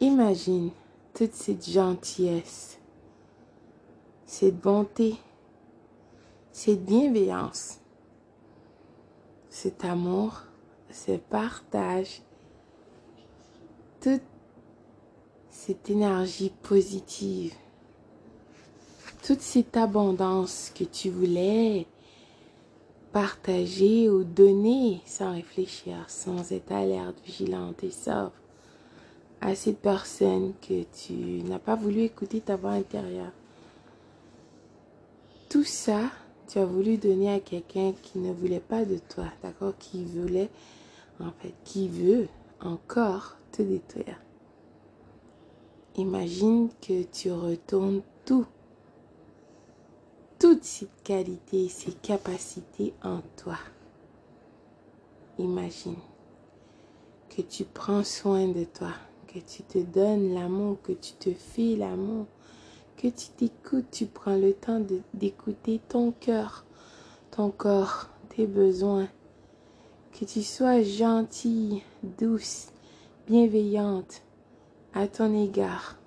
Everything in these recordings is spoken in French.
Imagine toute cette gentillesse, cette bonté, cette bienveillance, cet amour, ce partage, toute cette énergie positive, toute cette abondance que tu voulais partager ou donner sans réfléchir, sans être alerte, vigilante et sauve à cette personne que tu n'as pas voulu écouter ta voix intérieure. Tout ça, tu as voulu donner à quelqu'un qui ne voulait pas de toi, d'accord Qui voulait, en fait, qui veut encore te détruire. Imagine que tu retournes tout, toutes ces qualités, ces capacités en toi. Imagine que tu prends soin de toi, que tu te donnes l'amour, que tu te fais l'amour, que tu t'écoutes, tu prends le temps d'écouter ton cœur, ton corps, tes besoins, que tu sois gentille, douce, bienveillante, à ton égard.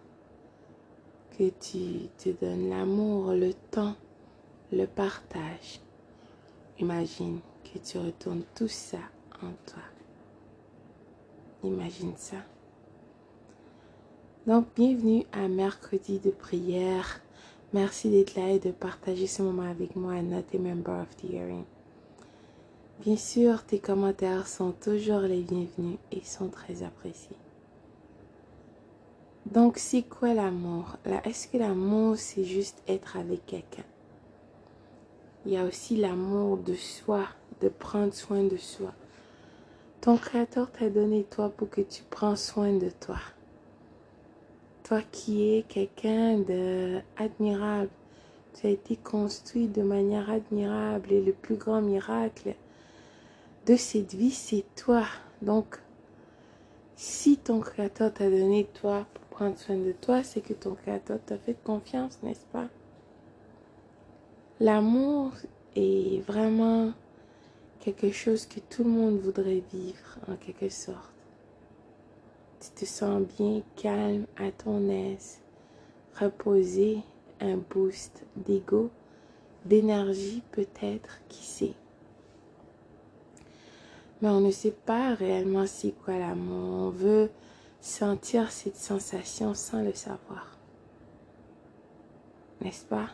Que tu te donnes l'amour, le temps, le partage. Imagine que tu retournes tout ça en toi. Imagine ça. Donc, bienvenue à mercredi de prière. Merci d'être là et de partager ce moment avec moi, not a member of the hearing. Bien sûr, tes commentaires sont toujours les bienvenus et sont très appréciés. Donc, c'est quoi l'amour? Est-ce que l'amour, c'est juste être avec quelqu'un? Il y a aussi l'amour de soi, de prendre soin de soi. Ton Créateur t'a donné toi pour que tu prends soin de toi. Toi qui es quelqu'un d'admirable, tu as été construit de manière admirable et le plus grand miracle de cette vie, c'est toi. Donc, si ton Créateur t'a donné toi prendre soin de toi, c'est que ton Créateur t'a fait confiance, n'est-ce pas? L'amour est vraiment quelque chose que tout le monde voudrait vivre, en quelque sorte. Te sens bien, calme, à ton aise, reposé, un boost d'ego, d'énergie peut-être, qui sait. Mais on ne sait pas réellement c'est quoi l'amour. On veut sentir cette sensation sans le savoir. N'est-ce pas?